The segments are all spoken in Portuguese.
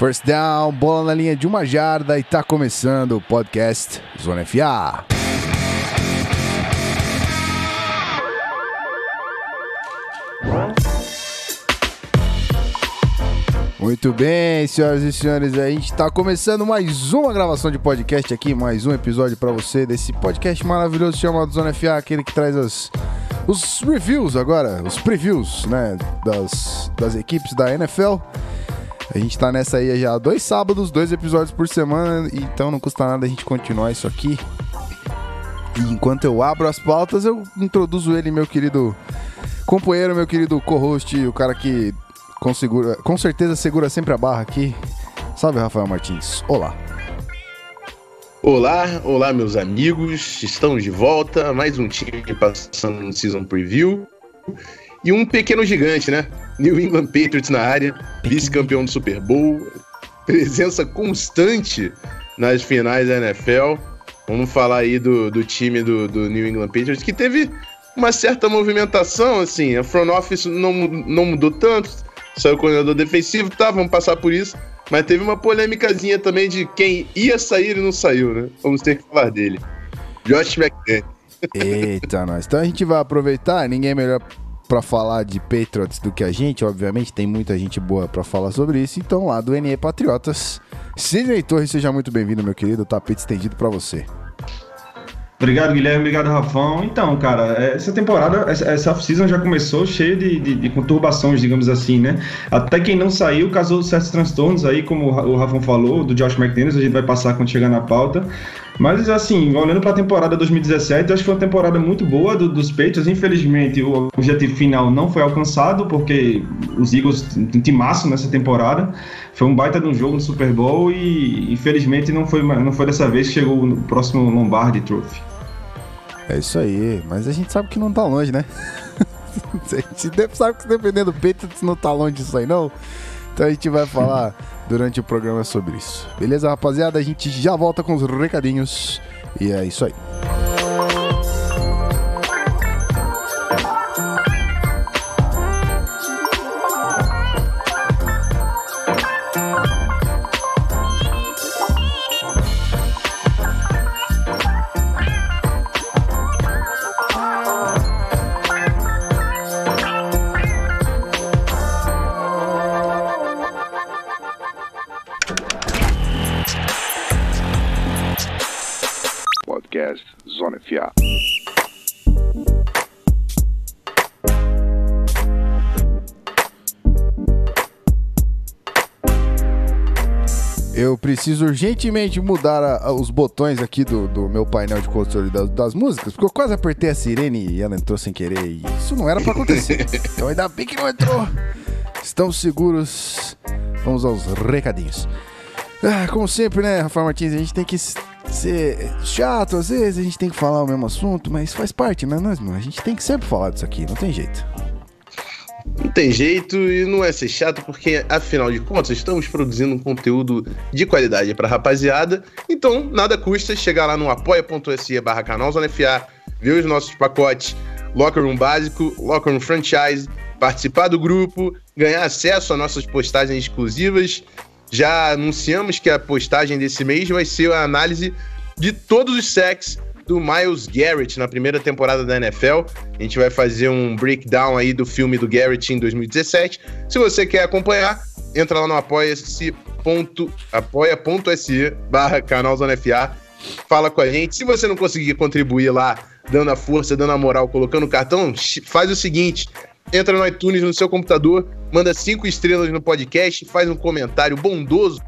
First down, bola na linha de uma jarda e tá começando o podcast Zona FA. Muito bem, senhoras e senhores, a gente está começando mais uma gravação de podcast aqui, mais um episódio para você desse podcast maravilhoso chamado Zona FA, aquele que traz as, os reviews agora, os previews, né, das, das equipes da NFL. A gente tá nessa aí já dois sábados, dois episódios por semana, então não custa nada a gente continuar isso aqui. E enquanto eu abro as pautas, eu introduzo ele, meu querido companheiro, meu querido co-host, o cara que com, com certeza segura sempre a barra aqui. Salve, Rafael Martins. Olá. Olá, olá, meus amigos. Estamos de volta. Mais um time passando no Season Preview. E um pequeno gigante, né? New England Patriots na área, vice-campeão do Super Bowl, presença constante nas finais da NFL. Vamos falar aí do, do time do, do New England Patriots, que teve uma certa movimentação, assim, a front office não, não mudou tanto, saiu o coordenador defensivo, tá, vamos passar por isso, mas teve uma polêmicazinha também de quem ia sair e não saiu, né? Vamos ter que falar dele. Josh McDaniel. Eita, nós. Então a gente vai aproveitar, ninguém melhor para falar de Patriots do que a gente, obviamente, tem muita gente boa para falar sobre isso. Então, lá do NE Patriotas, Sidney Torres, seja muito bem-vindo, meu querido. Tapete estendido para você. Obrigado, Guilherme. Obrigado, Rafão. Então, cara, essa temporada, essa off-season já começou cheia de, de, de, conturbações, digamos assim, né? Até quem não saiu causou certos transtornos aí, como o Rafão falou, do Josh McDaniels, a gente vai passar quando chegar na pauta. Mas, assim, olhando para a temporada 2017, acho que foi uma temporada muito boa do, dos Patriots. Infelizmente, o objetivo final não foi alcançado, porque os Eagles timaço nessa temporada. Foi um baita de um jogo no Super Bowl e, infelizmente, não foi, não foi dessa vez que chegou no próximo Lombardi Trophy. É isso aí, mas a gente sabe que não tá longe, né? a gente sabe que dependendo do Patriots não tá longe disso aí, não. Então a gente vai falar durante o programa sobre isso. Beleza, rapaziada? A gente já volta com os recadinhos. E é isso aí. Eu preciso urgentemente mudar a, a, os botões aqui do, do meu painel de controle das, das, músicas, porque eu quase apertei a sirene e ela entrou sem querer. E isso não era para acontecer. então ainda bem que não entrou. Estamos seguros. Vamos aos recadinhos. Ah, como sempre, né, Rafael Martins, a gente tem que ser chato às vezes, a gente tem que falar o mesmo assunto, mas faz parte, né, nós, A gente tem que sempre falar disso aqui, não tem jeito. Não tem jeito e não é ser chato, porque afinal de contas estamos produzindo um conteúdo de qualidade para rapaziada. Então, nada custa chegar lá no apoia.se barra canal ver os nossos pacotes Locker Room básico, Locker Room franchise, participar do grupo, ganhar acesso a nossas postagens exclusivas. Já anunciamos que a postagem desse mês vai ser a análise de todos os sacks do Miles Garrett na primeira temporada da NFL. A gente vai fazer um breakdown aí do filme do Garrett em 2017. Se você quer acompanhar, entra lá no apoia-se apoia.se barra canal Zona FA. Fala com a gente. Se você não conseguir contribuir lá, dando a força, dando a moral, colocando o cartão, faz o seguinte: entra no iTunes no seu computador, manda cinco estrelas no podcast, faz um comentário bondoso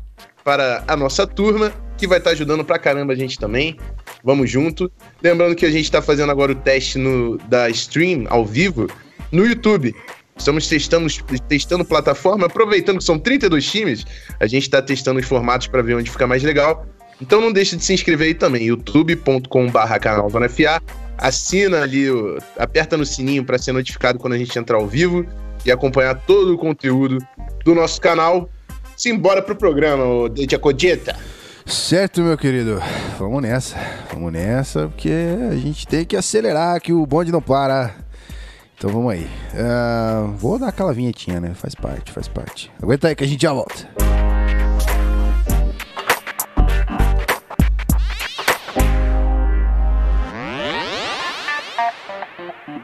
para a nossa turma, que vai estar ajudando pra caramba a gente também. Vamos junto. Lembrando que a gente está fazendo agora o teste no, da stream ao vivo no YouTube. Estamos testando, testando plataforma, aproveitando que são 32 times, a gente está testando os formatos para ver onde fica mais legal. Então não deixe de se inscrever aí também, youtube.com.br canal FA. Assina ali, aperta no sininho para ser notificado quando a gente entrar ao vivo e acompanhar todo o conteúdo do nosso canal. Simbora pro programa, Deja Codita. Certo, meu querido. Vamos nessa. Vamos nessa, porque a gente tem que acelerar, que o bonde não para. Então vamos aí. Uh, vou dar aquela vinhetinha, né? Faz parte, faz parte. Aguenta aí que a gente já volta.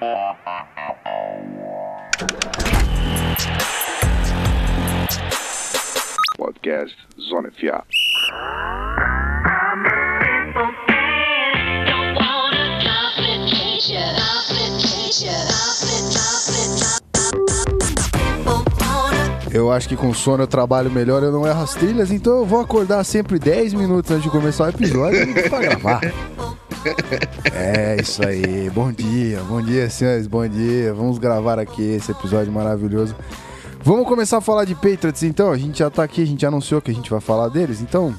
Música Podcast Zona FA. Eu acho que com sono eu trabalho melhor, eu não erro as trilhas, então eu vou acordar sempre 10 minutos antes de começar o episódio pra gravar. É isso aí. Bom dia, bom dia, senhores, bom dia. Vamos gravar aqui esse episódio maravilhoso. Vamos começar a falar de Patriots então. A gente já tá aqui, a gente anunciou que a gente vai falar deles. Então,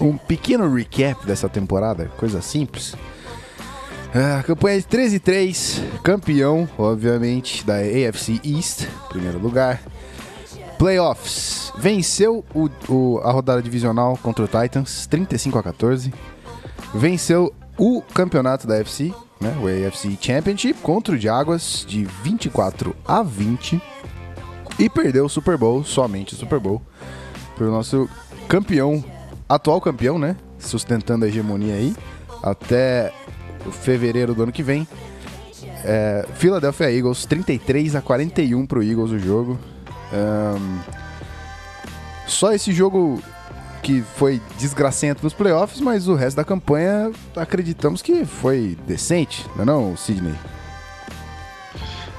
um pequeno recap dessa temporada, coisa simples. Ah, campanha de 13 e 3, campeão, obviamente, da AFC East, primeiro lugar. Playoffs, venceu o, o, a rodada divisional contra o Titans, 35 a 14. Venceu o campeonato da AFC, né, o AFC Championship, contra o Jaguars, de 24 a 20. E perdeu o Super Bowl, somente o Super Bowl, para o nosso campeão, atual campeão, né, sustentando a hegemonia aí, até fevereiro do ano que vem. É, Philadelphia Eagles, 33 a 41 pro Eagles o jogo. Um, só esse jogo que foi desgracento nos playoffs, mas o resto da campanha acreditamos que foi decente, não é não, Sidney?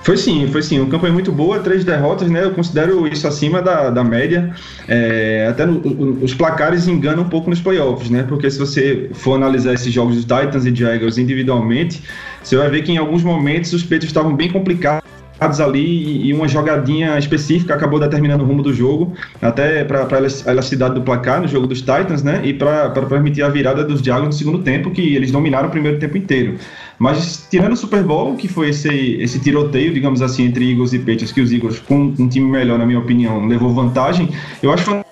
Foi sim, foi sim. Uma campanha muito boa, três derrotas, né? Eu considero isso acima da, da média. É, até no, os placares enganam um pouco nos playoffs, né? Porque se você for analisar esses jogos dos Titans e Jaguars individualmente, você vai ver que em alguns momentos os peitos estavam bem complicados ali e uma jogadinha específica acabou determinando o rumo do jogo, até para a elasticidade do placar no jogo dos Titans, né? E para permitir a virada dos Jaguars no segundo tempo, que eles dominaram o primeiro tempo inteiro. Mas tirando o Super Bowl, que foi esse, esse tiroteio, digamos assim, entre Eagles e Patriots, que os Eagles, com um time melhor, na minha opinião, levou vantagem, eu acho que foi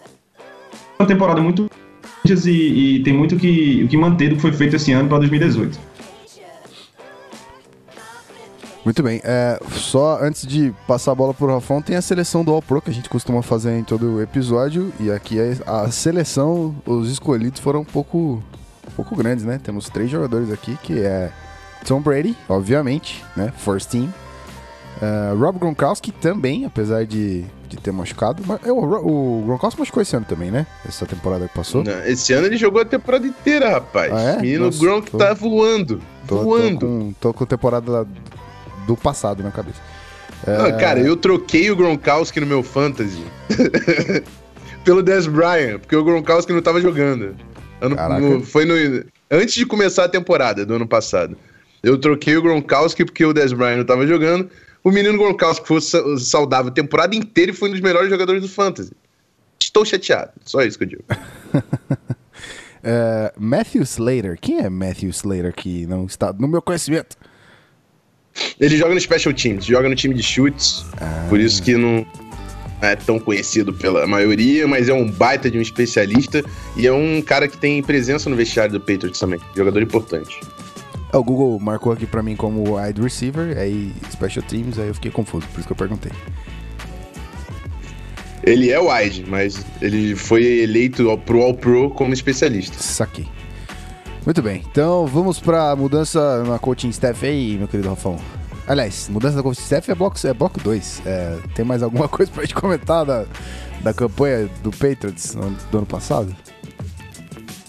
uma temporada muito e, e tem muito que, que manter do que foi feito esse ano para 2018. Muito bem. É, só antes de passar a bola pro Rafão, tem a seleção do All Pro que a gente costuma fazer em todo episódio. E aqui a, a seleção, os escolhidos foram um pouco, um pouco grandes, né? Temos três jogadores aqui, que é Tom Brady, obviamente, né? First team. Uh, Rob Gronkowski também, apesar de, de ter machucado. Mas, é, o, o Gronkowski machucou esse ano também, né? Essa temporada que passou. Não, esse ano ele jogou a temporada inteira, rapaz. Ah, é? Menino Nossa, Gronk tô, tá voando. Tô, voando. Tô com, tô com temporada do passado na cabeça. É... cara, eu troquei o Gronkowski no meu fantasy pelo Des Bryant, porque o Gronkowski não tava jogando. Ano, no, foi no, antes de começar a temporada do ano passado. Eu troquei o Gronkowski porque o Des Bryant não tava jogando. O menino Gronkowski foi saudável a temporada inteira e foi um dos melhores jogadores do fantasy. Estou chateado, só isso que eu digo. uh, Matthew Slater, quem é Matthew Slater que não está no meu conhecimento? Ele joga no Special Teams, joga no time de chutes, ah. por isso que não é tão conhecido pela maioria, mas é um baita de um especialista e é um cara que tem presença no vestiário do Patriots também, jogador importante. É, o Google marcou aqui para mim como wide receiver, aí Special Teams, aí eu fiquei confuso, por isso que eu perguntei. Ele é wide, mas ele foi eleito pro All-Pro como especialista. Saquei. Muito bem, então vamos para mudança na coaching staff aí, meu querido Rafão. Aliás, mudança da coaching staff é bloco 2. É bloco dois. é, tem mais alguma coisa pra gente comentar da, da campanha do Patriots do ano passado?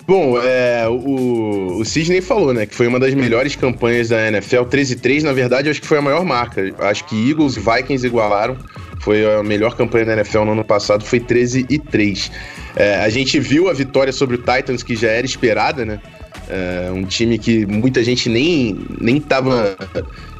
Bom, é, o, o Sidney falou, né, que foi uma das melhores campanhas da NFL. 13-3, na verdade, acho que foi a maior marca. Acho que Eagles e Vikings igualaram. Foi a melhor campanha da NFL no ano passado, foi 13 e 3. É, a gente viu a vitória sobre o Titans, que já era esperada, né? É um time que muita gente nem nem estava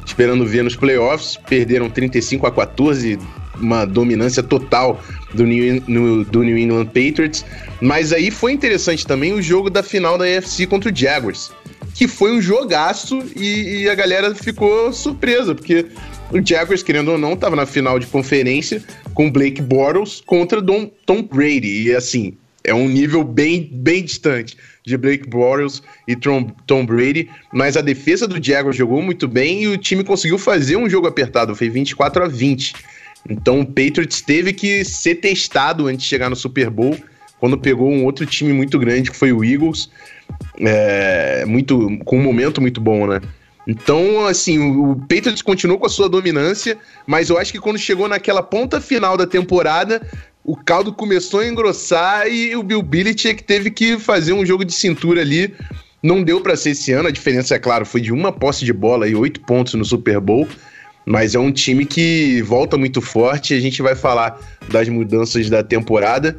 esperando ver nos playoffs, perderam 35 a 14, uma dominância total do New, do New England Patriots. Mas aí foi interessante também o jogo da final da AFC contra o Jaguars, que foi um jogaço e, e a galera ficou surpresa, porque o Jaguars, querendo ou não, estava na final de conferência com Blake Bortles contra Tom, Tom Brady. E assim, é um nível bem, bem distante de Blake Bortles e Tom, Brady, mas a defesa do Jaguars jogou muito bem e o time conseguiu fazer um jogo apertado, foi 24 a 20. Então o Patriots teve que ser testado antes de chegar no Super Bowl, quando pegou um outro time muito grande, que foi o Eagles, é, muito, com um momento muito bom, né? Então, assim, o Patriots continuou com a sua dominância, mas eu acho que quando chegou naquela ponta final da temporada, o caldo começou a engrossar e o Bill Belichick teve que fazer um jogo de cintura ali. Não deu para ser esse ano, a diferença, é claro, foi de uma posse de bola e oito pontos no Super Bowl, mas é um time que volta muito forte. A gente vai falar das mudanças da temporada.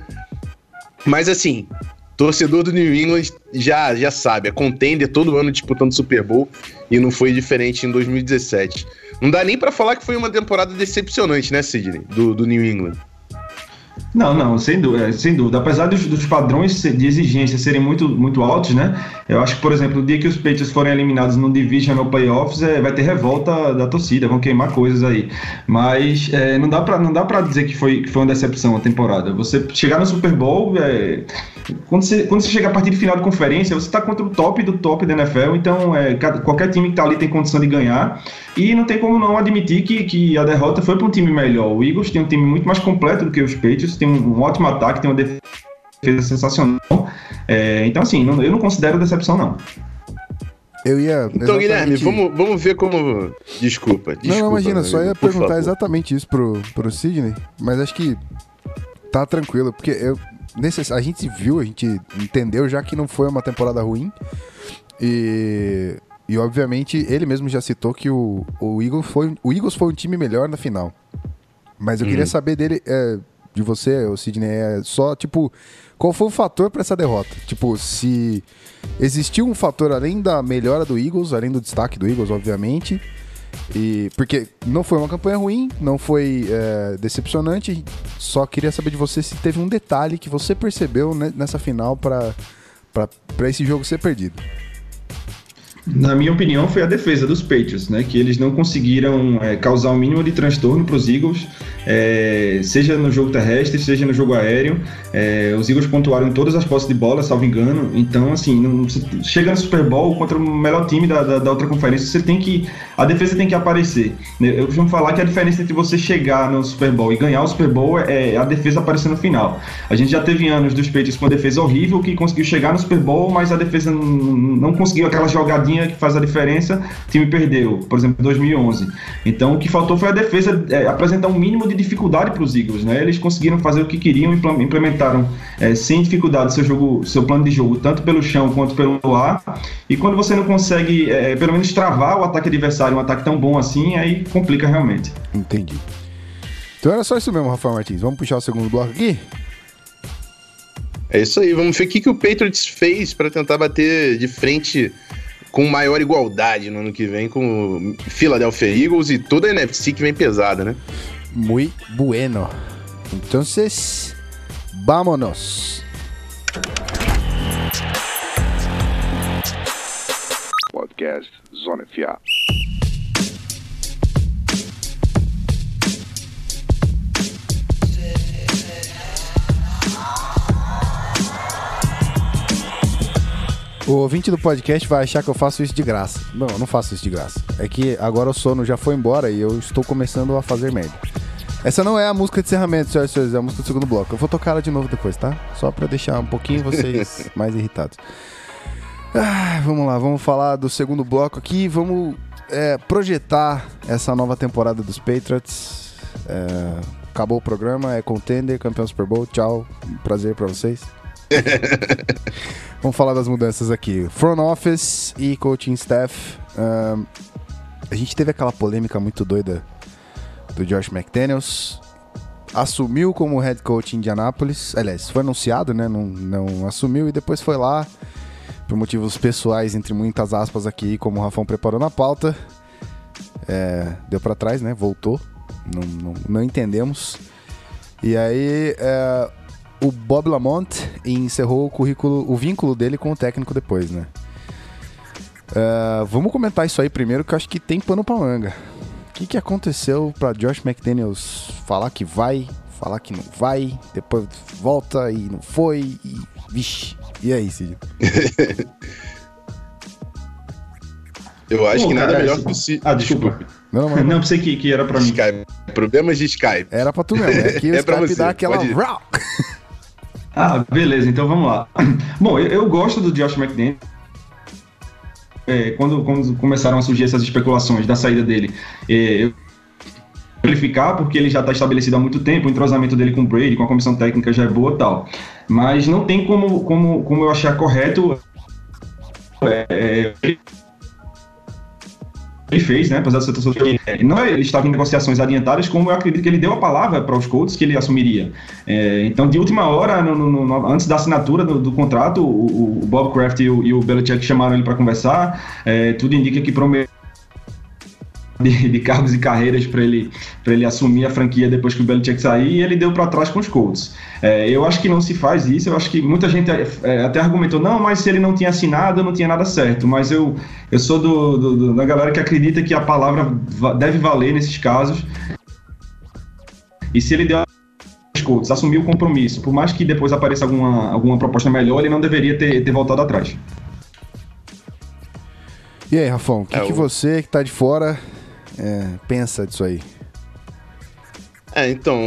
Mas assim, torcedor do New England já, já sabe, é contender todo ano disputando Super Bowl e não foi diferente em 2017. Não dá nem para falar que foi uma temporada decepcionante, né, Sidney? Do, do New England. Não, não, sem dúvida, é, sem dúvida. Apesar dos, dos, padrões de exigência serem muito, muito altos, né? Eu acho que, por exemplo, o dia que os Patriots forem eliminados no Division no Playoffs, é, vai ter revolta da torcida, vão queimar coisas aí. Mas é, não dá para não dá para dizer que foi, que foi uma decepção a temporada. Você chegar no Super Bowl, é, quando, você, quando você chega a partir de final de conferência, você está contra o top do top da NFL, então é, qualquer time que está ali tem condição de ganhar. E não tem como não admitir que, que a derrota foi para um time melhor. O Eagles tem um time muito mais completo do que os Patriots, tem um, um ótimo ataque, tem uma defesa sensacional. É, então, assim, não, eu não considero decepção, não. Eu ia. Então, Guilherme, vamos, vamos ver como. Desculpa. desculpa não, não, imagina, só ia perguntar favor. exatamente isso pro, pro Sidney, mas acho que tá tranquilo, porque eu, nesse, a gente viu, a gente entendeu já que não foi uma temporada ruim. E e obviamente ele mesmo já citou que o, o, Eagles, foi, o Eagles foi um time melhor na final. Mas eu uhum. queria saber dele, é, de você, o Sidney, é só tipo, qual foi o fator para essa derrota? Tipo, se existiu um fator além da melhora do Eagles, além do destaque do Eagles, obviamente. E porque não foi uma campanha ruim, não foi é, decepcionante. Só queria saber de você se teve um detalhe que você percebeu nessa final para esse jogo ser perdido. Na minha opinião, foi a defesa dos Patriots, né? Que eles não conseguiram é, causar o mínimo de transtorno para os Eagles, é, seja no jogo terrestre, seja no jogo aéreo. É, os Eagles pontuaram em todas as posses de bola, salvo engano. Então, assim, não, chega no Super Bowl contra o melhor time da, da, da, outra conferência, você tem que. A defesa tem que aparecer. Eu costumo falar que a diferença entre você chegar no Super Bowl e ganhar o Super Bowl é, é a defesa aparecer no final. A gente já teve anos dos Patriots com a defesa horrível que conseguiu chegar no Super Bowl, mas a defesa não, não conseguiu aquela jogadinha que faz a diferença, o time perdeu, por exemplo, em 2011. Então o que faltou foi a defesa é, apresentar um mínimo de dificuldade para os Eagles, né? Eles conseguiram fazer o que queriam, implementaram é, sem dificuldade seu jogo, seu plano de jogo, tanto pelo chão quanto pelo ar. E quando você não consegue, é, pelo menos travar o ataque adversário, um ataque tão bom assim, aí complica realmente. Entendi. Então era só isso mesmo, Rafael Martins. Vamos puxar o segundo bloco aqui? É isso aí, vamos ver o que, que o Patriots fez para tentar bater de frente com maior igualdade no ano que vem com Philadelphia Eagles e toda a NFC que vem pesada, né? Muy bueno. Então, vámonos. Podcast Zona FA. O ouvinte do podcast vai achar que eu faço isso de graça. Não, eu não faço isso de graça. É que agora o sono já foi embora e eu estou começando a fazer merda. Essa não é a música de encerramento, senhoras e senhores, é a música do segundo bloco. Eu vou tocar ela de novo depois, tá? Só pra deixar um pouquinho vocês mais irritados. Ah, vamos lá, vamos falar do segundo bloco aqui. Vamos é, projetar essa nova temporada dos Patriots. É, acabou o programa, é contender, campeão Super Bowl. Tchau, prazer pra vocês. Vamos falar das mudanças aqui. Front office e coaching staff. Um, a gente teve aquela polêmica muito doida do Josh McDaniels. Assumiu como head coach em Indianapolis. Aliás, foi anunciado, né? Não, não assumiu e depois foi lá. Por motivos pessoais, entre muitas aspas aqui, como o Rafão preparou na pauta. É, deu para trás, né? Voltou. Não, não, não entendemos. E aí, é, o Bob Lamont encerrou o currículo, o vínculo dele com o técnico depois, né? Uh, vamos comentar isso aí primeiro, que eu acho que tem pano pra manga. O que, que aconteceu para Josh McDaniels falar que vai, falar que não vai, depois volta e não foi, e vixe. E aí, Cid? eu acho Pô, que nada melhor que o Cid. Ah, desculpa. Não, não, não pensei que, que era pra mim. Skype. Problemas de Skype. Era pra tu mesmo. É que o é Skype dá aquela. Ah, beleza, então vamos lá. Bom, eu, eu gosto do Josh McDaniels. É, quando, quando começaram a surgir essas especulações da saída dele, é, qualificar, porque ele já está estabelecido há muito tempo, o entrosamento dele com o Brady, com a comissão técnica já é boa tal. Mas não tem como, como, como eu achar correto é, é ele fez, né? Apesar de ser é, não é, ele estava em negociações adiantadas, como eu acredito que ele deu a palavra para os Colts que ele assumiria. É, então, de última hora, no, no, no, antes da assinatura do, do contrato, o, o, Bob Kraft e o, e o Belichick chamaram ele para conversar. É, tudo indica que prometeu de, de cargos e carreiras para ele, ele assumir a franquia depois que o Belichick sair e ele deu para trás com os Colts. É, eu acho que não se faz isso, eu acho que muita gente é, até argumentou, não, mas se ele não tinha assinado, não tinha nada certo. Mas eu, eu sou do, do, do da galera que acredita que a palavra deve valer nesses casos. E se ele deu Colts, assumiu o compromisso, por mais que depois apareça alguma, alguma proposta melhor, ele não deveria ter, ter voltado atrás. E aí, Rafão, o que, é, que você que tá de fora é, pensa disso aí? É, então,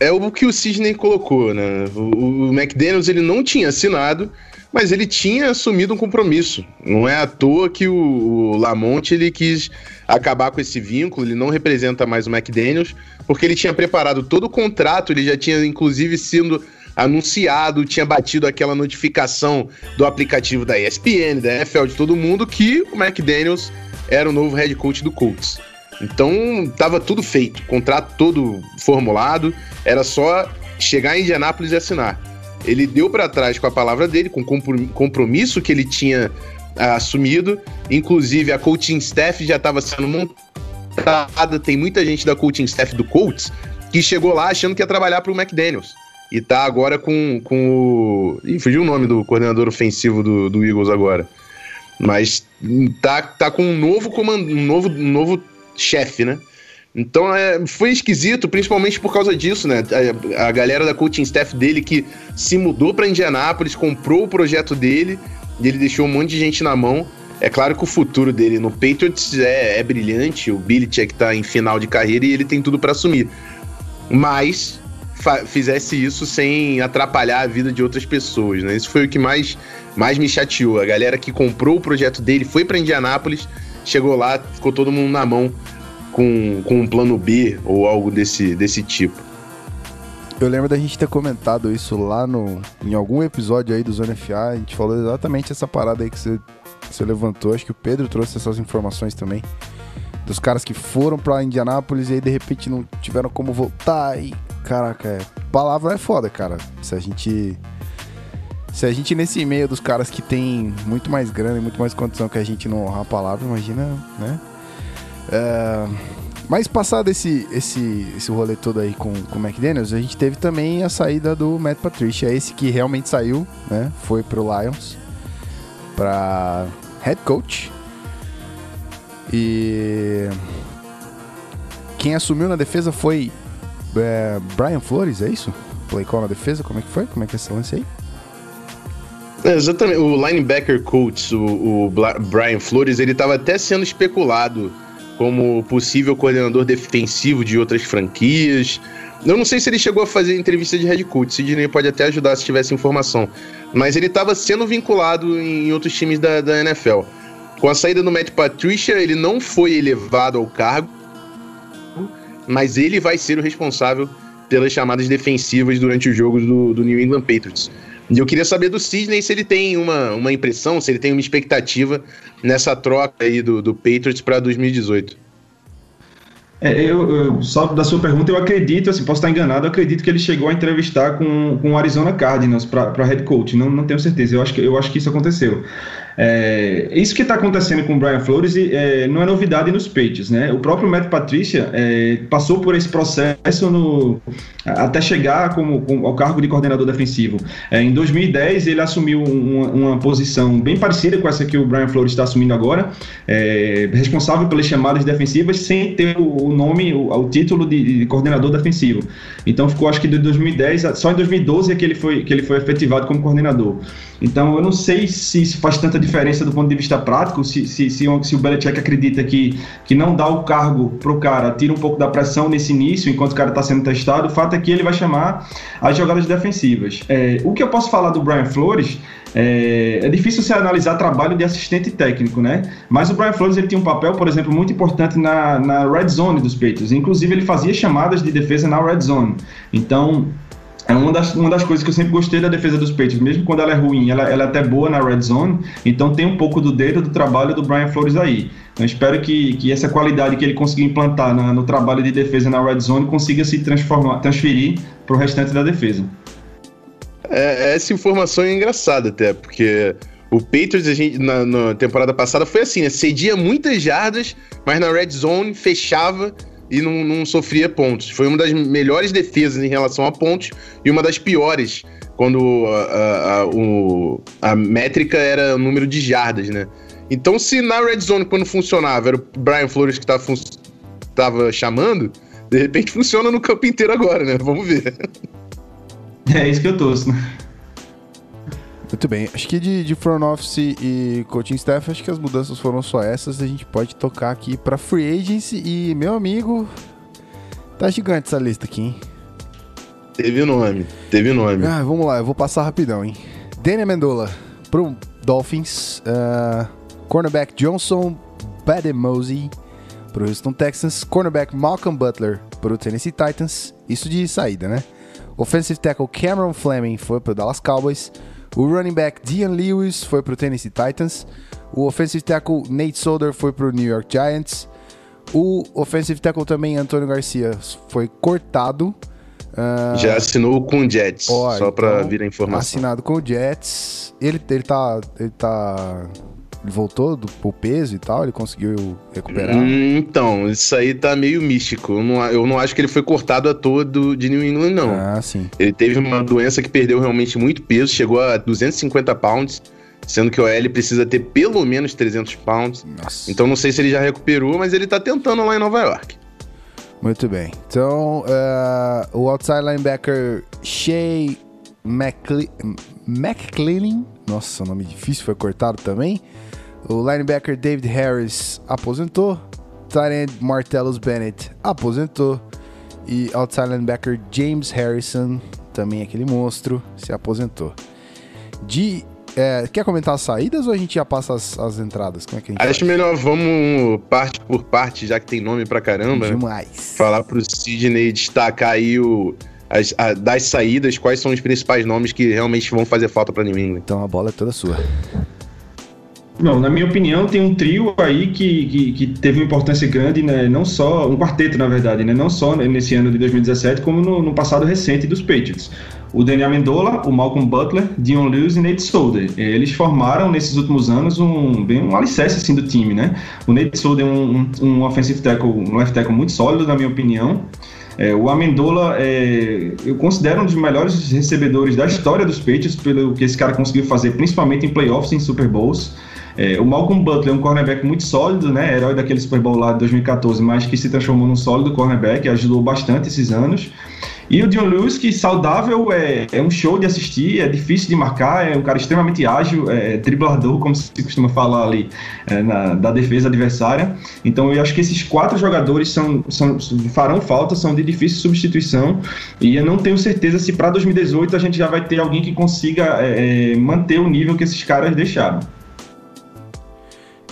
é, o que o Sidney colocou, né? O, o McDaniels ele não tinha assinado, mas ele tinha assumido um compromisso. Não é à toa que o, o Lamont ele quis acabar com esse vínculo, ele não representa mais o McDaniels, porque ele tinha preparado todo o contrato, ele já tinha inclusive sido anunciado, tinha batido aquela notificação do aplicativo da ESPN, da NFL, de todo mundo, que o McDaniels era o novo head coach do Colts. Então, tava tudo feito, contrato todo formulado, era só chegar em Indianápolis e assinar. Ele deu para trás com a palavra dele, com o compromisso que ele tinha ah, assumido. Inclusive, a coaching staff já estava sendo montada. Tem muita gente da coaching staff do Colts que chegou lá achando que ia trabalhar para o McDaniels. E tá agora com, com o. Ih, fugiu o nome do coordenador ofensivo do, do Eagles agora. Mas tá, tá com um novo comando, um novo, um novo chefe, né? Então é, foi esquisito, principalmente por causa disso, né? A, a galera da coaching staff dele que se mudou para Indianápolis, comprou o projeto dele e ele deixou um monte de gente na mão. É claro que o futuro dele no Patriots é, é brilhante, o Billy tinha que tá em final de carreira e ele tem tudo para assumir. Mas fizesse isso sem atrapalhar a vida de outras pessoas, né? Isso foi o que mais, mais me chateou. A galera que comprou o projeto dele foi para Indianápolis, chegou lá, ficou todo mundo na mão com, com um plano B ou algo desse, desse tipo. Eu lembro da gente ter comentado isso lá no, em algum episódio aí do Zona FA. A gente falou exatamente essa parada aí que você, que você levantou. Acho que o Pedro trouxe essas informações também. Dos caras que foram pra Indianápolis e aí de repente não tiveram como voltar. E Caraca, é. Palavra é foda, cara. Se a gente. Se a gente nesse meio dos caras que tem muito mais grana e muito mais condição que a gente não honrar a palavra, imagina, né? É... Mas passado esse, esse, esse rolê todo aí com, com o McDaniels, a gente teve também a saída do Matt Patricia, esse que realmente saiu, né? Foi pro Lions para head coach. E quem assumiu na defesa foi é, Brian Flores, é isso? Play call na defesa, como é que foi? Como é que é esse lance aí? É, exatamente, o linebacker coach, o, o Brian Flores, ele estava até sendo especulado como possível coordenador defensivo de outras franquias. Eu não sei se ele chegou a fazer entrevista de head coach, Sidney pode até ajudar se tivesse informação. Mas ele estava sendo vinculado em outros times da, da NFL. Com a saída do Matt Patricia, ele não foi elevado ao cargo, mas ele vai ser o responsável pelas chamadas defensivas durante os jogos do, do New England Patriots. E eu queria saber do Sidney se ele tem uma, uma impressão, se ele tem uma expectativa nessa troca aí do, do Patriots para 2018. É, eu, eu, só da sua pergunta, eu acredito, assim, posso estar enganado, eu acredito que ele chegou a entrevistar com, com o Arizona Cardinals para head coach, não, não tenho certeza, eu acho que, eu acho que isso aconteceu. É, isso que está acontecendo com o Brian Flores é, não é novidade nos peitos, né? O próprio Matt Patricia é, passou por esse processo no, até chegar como, como, ao cargo de coordenador defensivo. É, em 2010 ele assumiu uma, uma, posição bem parecida com essa que o Brian Flores está assumindo agora, é, responsável pelas chamadas defensivas sem ter o, o nome, o, o título de, de, coordenador defensivo. Então ficou acho que de 2010 só em 2012 é que ele foi que ele foi efetivado como coordenador. Então eu não sei se isso faz tanta diferença do ponto de vista prático, se, se, se, se o Belichick acredita que, que não dá o cargo pro cara, tira um pouco da pressão nesse início, enquanto o cara está sendo testado, o fato é que ele vai chamar as jogadas defensivas. É, o que eu posso falar do Brian Flores é, é, difícil se analisar trabalho de assistente técnico, né? Mas o Brian Flores ele tinha um papel, por exemplo, muito importante na, na red zone dos Patriots. Inclusive, ele fazia chamadas de defesa na red zone. Então, é uma das, uma das coisas que eu sempre gostei da defesa dos Patriots, mesmo quando ela é ruim, ela, ela é até boa na red zone, então tem um pouco do dedo do trabalho do Brian Flores aí. Então espero que, que essa qualidade que ele conseguiu implantar na, no trabalho de defesa na red zone consiga se transformar, transferir para o restante da defesa. É, essa informação é engraçada até, porque o Patriots a gente, na, na temporada passada foi assim, né? Cedia muitas jardas, mas na red zone fechava e não, não, sofria pontos. Foi uma das melhores defesas em relação a pontos e uma das piores quando a, a, a, o, a métrica era o número de jardas, né? Então, se na red zone, quando funcionava, era o Brian Flores que estava chamando, de repente funciona no campo inteiro agora, né? Vamos ver. É isso que eu torço, né? Muito bem. Acho que de, de front office e coaching staff, acho que as mudanças foram só essas. A gente pode tocar aqui para free agency e, meu amigo, tá gigante essa lista aqui, hein? Teve nome, teve nome. Ah, vamos lá, eu vou passar rapidão, hein? Danny Amendola pro Dolphins. Uh, cornerback Johnson Bademosey pro Houston Texans. Cornerback Malcolm Butler pro Tennessee Titans. Isso de saída, né? Offensive tackle Cameron Fleming foi pro Dallas Cowboys. O running back Dion Lewis foi pro Tennessee Titans. O offensive tackle Nate Solder foi pro New York Giants. O offensive tackle também Antônio Garcia foi cortado. Uh, Já assinou com o Jets, ó, só para então, vir a informação. Assinado com o Jets. Ele, ele tá. Ele tá ele voltou do, pro peso e tal? Ele conseguiu recuperar? Hum, então, isso aí tá meio místico. Eu não, eu não acho que ele foi cortado à toa do, de New England, não. Ah, sim. Ele teve uma doença que perdeu realmente muito peso, chegou a 250 pounds, sendo que o OL precisa ter pelo menos 300 pounds. Nossa. Então não sei se ele já recuperou, mas ele tá tentando lá em Nova York. Muito bem. Então, uh, o outside linebacker Shea McClellan, nossa, nome difícil, foi cortado também. O linebacker David Harris aposentou. Tight end Martellus Bennett aposentou. E outside linebacker James Harrison, também aquele monstro, se aposentou. De é, quer comentar as saídas ou a gente já passa as, as entradas? Como é que a gente Acho faz? melhor vamos parte por parte, já que tem nome pra caramba. Demais. Né? Falar pro Sidney destacar aí o, as, a, das saídas, quais são os principais nomes que realmente vão fazer falta pra New England. Então a bola é toda sua. Não, na minha opinião, tem um trio aí que, que, que, teve uma importância grande, né? não só, um quarteto, na verdade, né? não só nesse ano de 2017, como no, no passado recente dos Patriots. O Daniel Amendola, o Malcolm Butler, Dion Lewis e Nate Solder. Eles formaram, nesses últimos anos, um, bem, um alicerce assim, do time, né? O Nate Solder é um, um, um offensive tackle, um left tackle muito sólido, na minha opinião. É, o Amendola, é, eu considero um dos melhores recebedores da história dos Patriots, pelo que esse cara conseguiu fazer, principalmente em playoffs e em Super Bowls. É, o Malcolm Butler é um cornerback muito sólido, né? Herói daquele Super Bowl lá de 2014, mas que se transformou num sólido cornerback, ajudou bastante esses anos. E o Dion Lewis, que saudável, é, é um show de assistir, é difícil de marcar, é um cara extremamente ágil, é driblador, como se costuma falar ali, é, na, da defesa adversária. Então eu acho que esses quatro jogadores são, são, farão falta, são de difícil substituição. E eu não tenho certeza se para 2018 a gente já vai ter alguém que consiga é, é, manter o nível que esses caras deixaram.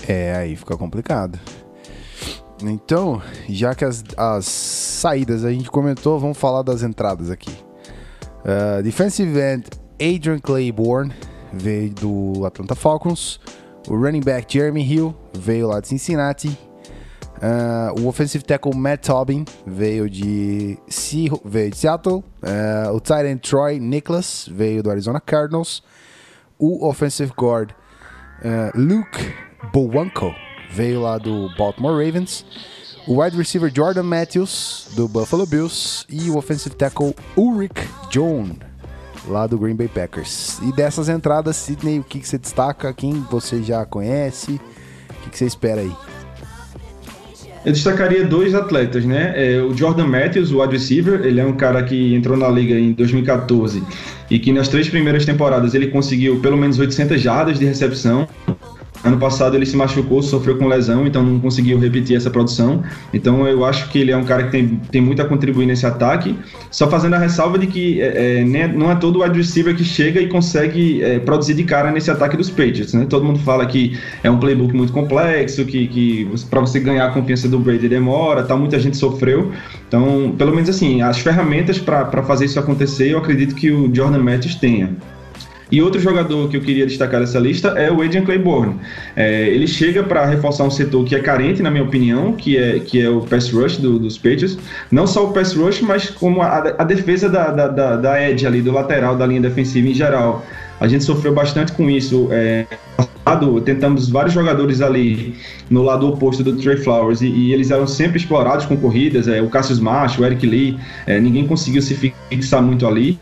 É, aí fica complicado. Então, já que as, as saídas a gente comentou, vamos falar das entradas aqui. Uh, defensive end Adrian Claiborne veio do Atlanta Falcons. O running back Jeremy Hill veio lá de Cincinnati. Uh, o offensive tackle Matt Tobin veio de, veio de Seattle. Uh, o tight end Troy Nicholas veio do Arizona Cardinals. O offensive guard Luke Bowanko veio lá do Baltimore Ravens. O wide receiver Jordan Matthews, do Buffalo Bills. E o offensive tackle Ulrich John, lá do Green Bay Packers. E dessas entradas, Sidney, o que, que você destaca? Quem você já conhece? O que, que você espera aí? Eu destacaria dois atletas, né? É, o Jordan Matthews, o wide receiver, ele é um cara que entrou na liga em 2014 e que nas três primeiras temporadas ele conseguiu pelo menos 800 jardas de recepção Ano passado ele se machucou, sofreu com lesão, então não conseguiu repetir essa produção. Então eu acho que ele é um cara que tem, tem muito a contribuir nesse ataque. Só fazendo a ressalva de que é, é, não é todo wide receiver que chega e consegue é, produzir de cara nesse ataque dos Patriots. Né? Todo mundo fala que é um playbook muito complexo, que, que para você ganhar a confiança do Brady demora, tal, muita gente sofreu. Então, pelo menos assim, as ferramentas para fazer isso acontecer, eu acredito que o Jordan Matthews tenha. E outro jogador que eu queria destacar dessa lista é o Adrian Claiborne. É, ele chega para reforçar um setor que é carente, na minha opinião, que é, que é o pass rush do, dos Patriots. Não só o pass rush, mas como a, a defesa da, da, da, da edge ali, do lateral, da linha defensiva em geral. A gente sofreu bastante com isso. É, tentamos vários jogadores ali no lado oposto do Trey Flowers e, e eles eram sempre explorados com corridas. É, o Cassius Marsh, o Eric Lee, é, ninguém conseguiu se fixar muito ali.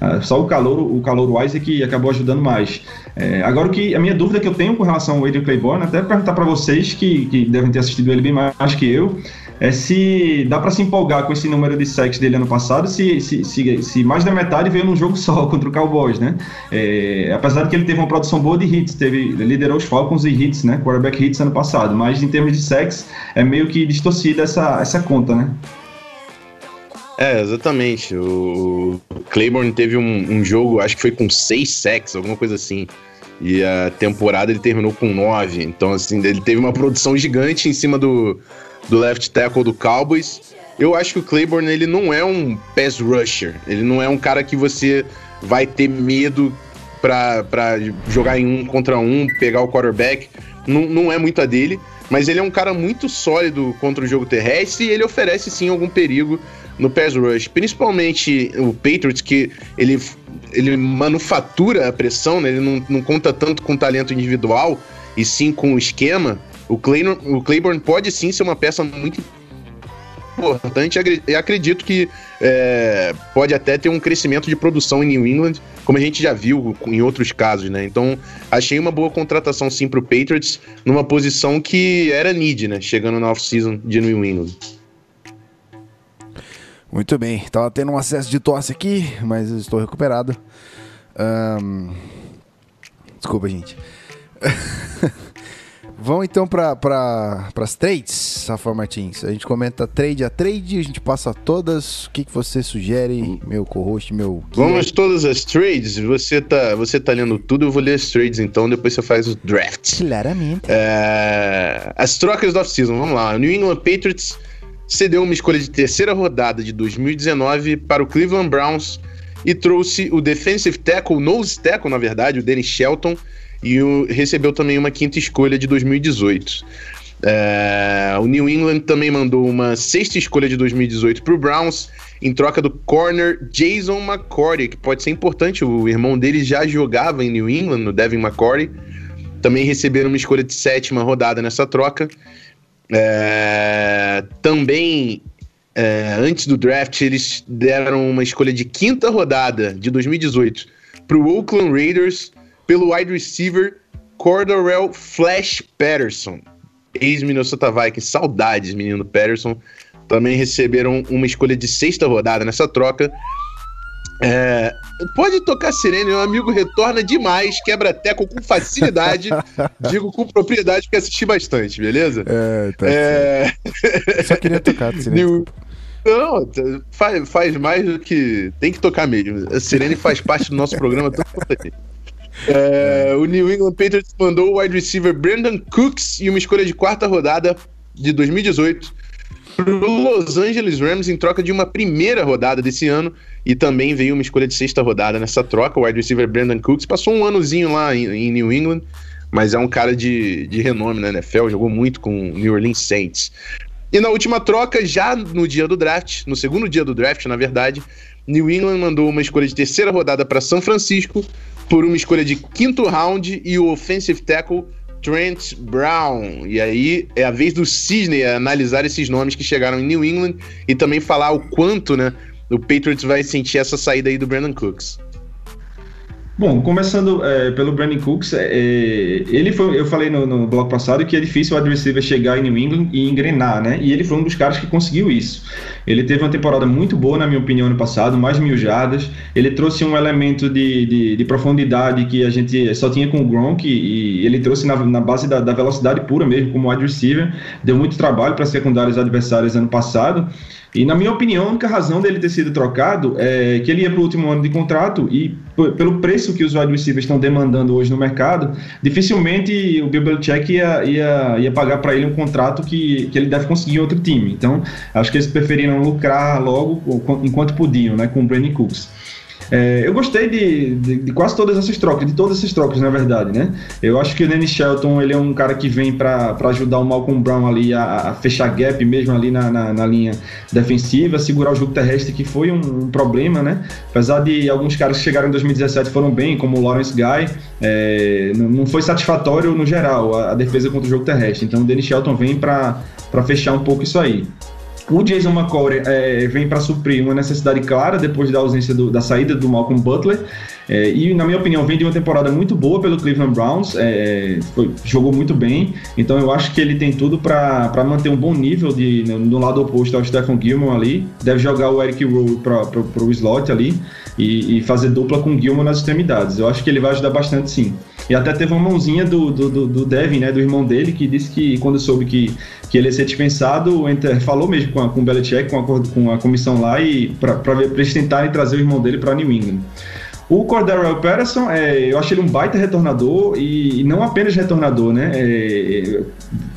Ah, só o calor, o calor que acabou ajudando mais. É, agora, o que a minha dúvida que eu tenho com relação ao Adrian Claiborne, até perguntar para vocês que, que devem ter assistido ele bem mais que eu, é se dá para se empolgar com esse número de sacks dele ano passado, se, se, se, se, mais da metade veio num jogo só contra o Cowboys, né? É, apesar de que ele teve uma produção boa de hits, teve, liderou os Falcons em hits, né? Quarterback hits ano passado, mas em termos de sacks é meio que distorcida essa, essa conta, né? É, exatamente. O Claiborne teve um, um, jogo, acho que foi com seis sacks, alguma coisa assim. E a temporada ele terminou com nove. Então, assim, ele teve uma produção gigante em cima do, do left tackle do Cowboys. Eu acho que o Claiborne ele não é um pass rusher. Ele não é um cara que você vai ter medo para jogar em um contra um, pegar o quarterback. Não, não é muito a dele. Mas ele é um cara muito sólido contra o jogo terrestre e ele oferece sim algum perigo no pass rush, principalmente o Patriots, que ele, ele manufatura a pressão, né? ele não, não conta tanto com talento individual, e sim com o esquema. O Claiborne, o Claiborne pode sim ser uma peça muito importante e acredito que é, pode até ter um crescimento de produção em New England, como a gente já viu em outros casos, né? Então, achei uma boa contratação sim para o Patriots, numa posição que era need, né? Chegando na off-season de New England. Muito bem, tava tendo um acesso de tosse aqui, mas estou recuperado. Um... Desculpa, gente. Vamos então para pra, as trades, Rafa Martins. A gente comenta trade a trade, a gente passa todas. O que, que você sugere, meu co-host, meu. Vamos todas as trades. Você tá, você tá lendo tudo, eu vou ler as trades então, depois você faz o draft. Claramente. É... As trocas do off-season, vamos lá. New England Patriots cedeu uma escolha de terceira rodada de 2019 para o Cleveland Browns e trouxe o defensive tackle, nose tackle, na verdade, o Danny Shelton, e o, recebeu também uma quinta escolha de 2018. É, o New England também mandou uma sexta escolha de 2018 para o Browns, em troca do corner Jason McCourty, que pode ser importante, o irmão dele já jogava em New England, no Devin McCourty. Também receberam uma escolha de sétima rodada nessa troca. É, também, é, antes do draft, eles deram uma escolha de quinta rodada de 2018 para o Oakland Raiders pelo wide receiver Cordarrelle Flash Patterson, ex-Minnesota Vikings. Saudades, menino Patterson. Também receberam uma escolha de sexta rodada nessa troca é, pode tocar sirene, meu amigo retorna demais, quebra teco com facilidade. digo com propriedade, porque assisti bastante, beleza? É, tá. É... Só queria tocar sirene. Não, faz, faz mais do que tem que tocar mesmo. A sirene faz parte do nosso programa. É, o New England Patriots mandou o wide receiver Brandon Cooks e uma escolha de quarta rodada de 2018 para Los Angeles Rams em troca de uma primeira rodada desse ano e também veio uma escolha de sexta rodada nessa troca. O wide receiver Brandon Cooks passou um anozinho lá em, em New England, mas é um cara de, de renome na NFL, jogou muito com o New Orleans Saints. E na última troca, já no dia do draft, no segundo dia do draft, na verdade, New England mandou uma escolha de terceira rodada para São Francisco por uma escolha de quinto round e o offensive tackle Trent Brown. E aí é a vez do Cisney analisar esses nomes que chegaram em New England e também falar o quanto, né, o Patriots vai sentir essa saída aí do Brandon Cooks. Bom, começando é, pelo Brandon Cooks, é, é, ele foi, eu falei no, no bloco passado que é difícil o receiver chegar em New England e engrenar, né? E ele foi um dos caras que conseguiu isso. Ele teve uma temporada muito boa, na minha opinião, ano passado, mais mil jardas. Ele trouxe um elemento de, de, de profundidade que a gente só tinha com o Gronk e, e ele trouxe na, na base da, da, velocidade pura mesmo, como wide receiver. Deu muito trabalho para secundários adversários ano passado. E, na minha opinião, a única razão dele ter sido trocado é que ele ia para o último ano de contrato e, pelo preço que os wide receivers estão demandando hoje no mercado, dificilmente o Bill Belichick ia, ia, ia pagar para ele um contrato que, que ele deve conseguir em outro time. Então, acho que eles preferiram lucrar logo enquanto podiam, né, com o Brandon Cooks. É, eu gostei de, de, de, quase todas essas trocas, de todas essas trocas, na verdade, né? Eu acho que o Danny Shelton ele é um cara que vem para ajudar o Malcolm Brown ali a, a fechar gap mesmo ali na, na, na, linha defensiva, segurar o jogo terrestre, que foi um, um, problema, né? Apesar de alguns caras que chegaram em 2017 foram bem, como o Lawrence Guy, é, não foi satisfatório no geral a, a, defesa contra o jogo terrestre. Então o Danny Shelton vem para fechar um pouco isso aí. O Jason McCory é, vem para suprir uma necessidade clara depois da ausência do, da saída do Malcolm Butler. É, e, na minha opinião, vem de uma temporada muito boa pelo Cleveland Browns, é, foi, jogou muito bem, então eu acho que ele tem tudo para manter um bom nível de, no, no, lado oposto ao Stephen Gilmore ali. Deve jogar o Eric Rowe para o slot ali e, e, fazer dupla com o Gilmore nas extremidades. Eu acho que ele vai ajudar bastante sim. E até teve uma mãozinha do, do, do, do Devin, né, do irmão dele, que disse que quando soube que, que ele ia ser dispensado, falou mesmo com, a, com o Belichick, com a, com a comissão lá, e para eles tentarem trazer o irmão dele para New England. O Cordarrelle Patterson, é, eu acho ele um baita retornador e, e não apenas retornador, né? É,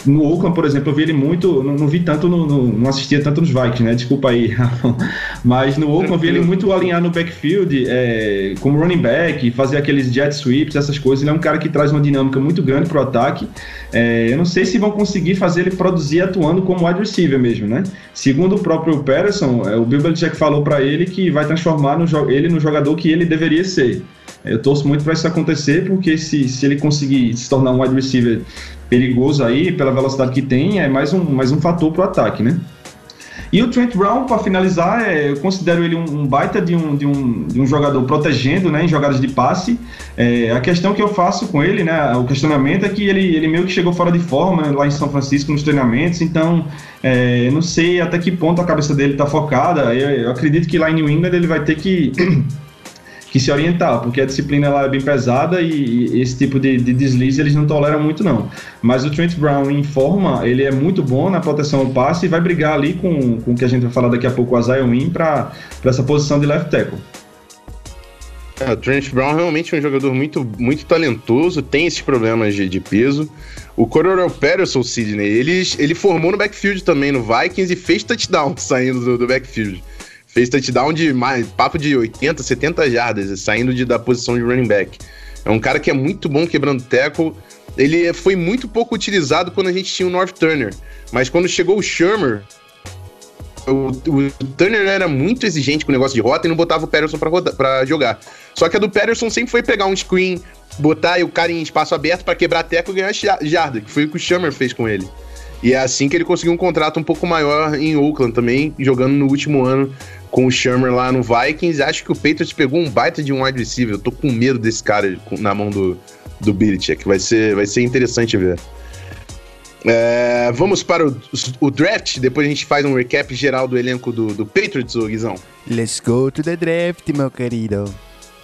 no Oakland, por exemplo, eu vi ele muito, não, não vi tanto, no, no, não assistia tanto nos Vikings, né? Desculpa aí, mas no Oakland eu vi ele muito alinhar no backfield, é, como running back, fazer aqueles jet sweeps, essas coisas. Ele é um cara que traz uma dinâmica muito grande para o ataque. É, eu não sei se vão conseguir fazer ele produzir atuando como wide receiver mesmo, né? Segundo o próprio Patterson, é, o Bill Belichick falou para ele que vai transformar no, ele no jogador que ele deveria ser. Eu torço muito para isso acontecer, porque se, se ele conseguir se tornar um wide receiver perigoso aí, pela velocidade que tem, é mais um, mais um fator para o ataque, né? E o Trent Brown, para finalizar, é, eu considero ele um, um, baita de um, de, um, de um jogador protegendo né, em jogadas de passe. É, a questão que eu faço com ele, né, o questionamento é que ele, ele meio que chegou fora de forma né, lá em São Francisco nos treinamentos, então é, não sei até que ponto a cabeça dele está focada. Eu, eu acredito que lá em New England ele vai ter que que se orientar, porque a disciplina lá é bem pesada e, esse tipo de, de, deslize eles não toleram muito não. Mas o Trent Brown em forma, ele é muito bom na proteção ao passe e vai brigar ali com, com o que a gente vai falar daqui a pouco, o Zion Win, para essa posição de left tackle. É, o Trent Brown realmente é um jogador muito, muito talentoso, tem esses problemas de, de peso. O Coronel Patterson, Sidney, ele, ele formou no backfield também no Vikings e fez touchdown saindo do, do backfield. Fez touchdown de mais, papo de 80, 70 jardas, saindo de, da posição de running back. É um cara que é muito bom quebrando tackle. Ele foi muito pouco utilizado quando a gente tinha o North Turner. Mas quando chegou o Shermer, o, o, Turner era muito exigente com o negócio de rota e não botava o Patterson para jogar. Só que a do Patterson sempre foi pegar um screen, botar o cara em espaço aberto para quebrar teco e ganhar jarda, que foi o que o Shermer fez com ele. E é assim que ele conseguiu um contrato um pouco maior em Oakland também, jogando no último ano com o Shermer lá no Vikings. Acho que o Patriots pegou um baita de um wide receiver. Eu tô com medo desse cara na mão do, do Belichick. Vai ser, vai ser interessante ver. É, vamos para o, o, draft, depois a gente faz um recap geral do elenco do, do Patriots, ô Guizão. Let's go to the draft, meu querido.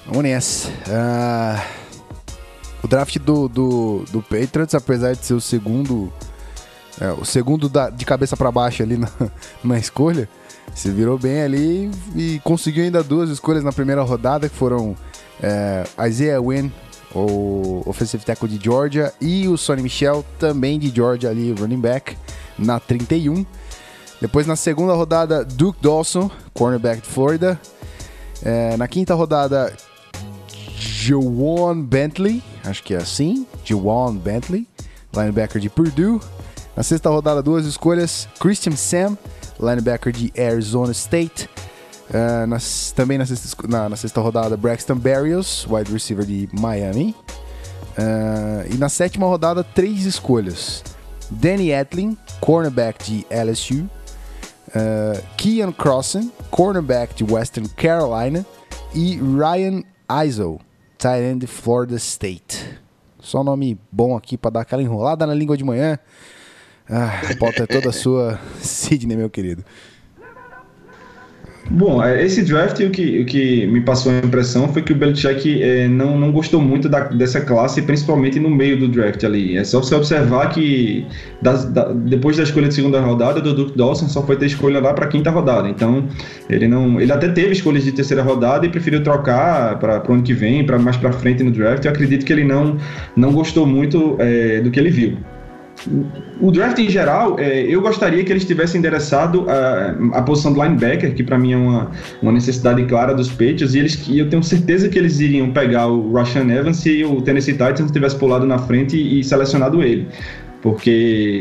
Vamos nessa. Uh, o draft do, do, do Patriots, apesar de ser o segundo é, o segundo da, de cabeça para baixo ali na, na escolha, se virou bem ali e conseguiu ainda duas escolhas na primeira rodada, que foram é, Isaiah Wynn, o offensive tackle de Georgia, e o Sonny Michel, também de Georgia ali, running back, na 31. Depois na segunda rodada, Duke Dawson, cornerback de Florida. É, na quinta rodada, Jawan Bentley, acho que é assim, Jawan Bentley, linebacker de Purdue. Na sexta rodada, duas escolhas: Christian Sam, linebacker de Arizona State. Uh, também na sexta, na, na sexta, rodada, Braxton Berrios, wide receiver de Miami. Uh, e na sétima rodada, três escolhas: Danny Etlin, cornerback de LSU. Uh, Kean Crossen, cornerback de Western Carolina. E Ryan Iso, tight end de Florida State. Só nome bom aqui para dar aquela enrolada na língua de manhã. Ah, a pauta é toda sua, Sidney, meu querido. Bom, é, esse draft, o que, o que me passou a impressão foi que o Belichick é, não, não gostou muito da, dessa classe, principalmente no meio do draft ali. É só você observar que das, da, depois da escolha de segunda rodada, do Duke Dawson só foi ter escolha lá para quinta rodada. Então, ele não, ele até teve escolhas de terceira rodada e preferiu trocar para o ano que vem, para mais para frente no draft. Eu acredito que ele não, não gostou muito é, do que ele viu. O draft em geral, é, eu gostaria que eles tivessem endereçado a, a posição do linebacker, que para mim é uma, uma necessidade clara dos Patriots, e eles, e eu tenho certeza que eles iriam pegar o Rashan Evans se o Tennessee Titans tivesse pulado na frente e, e selecionado ele porque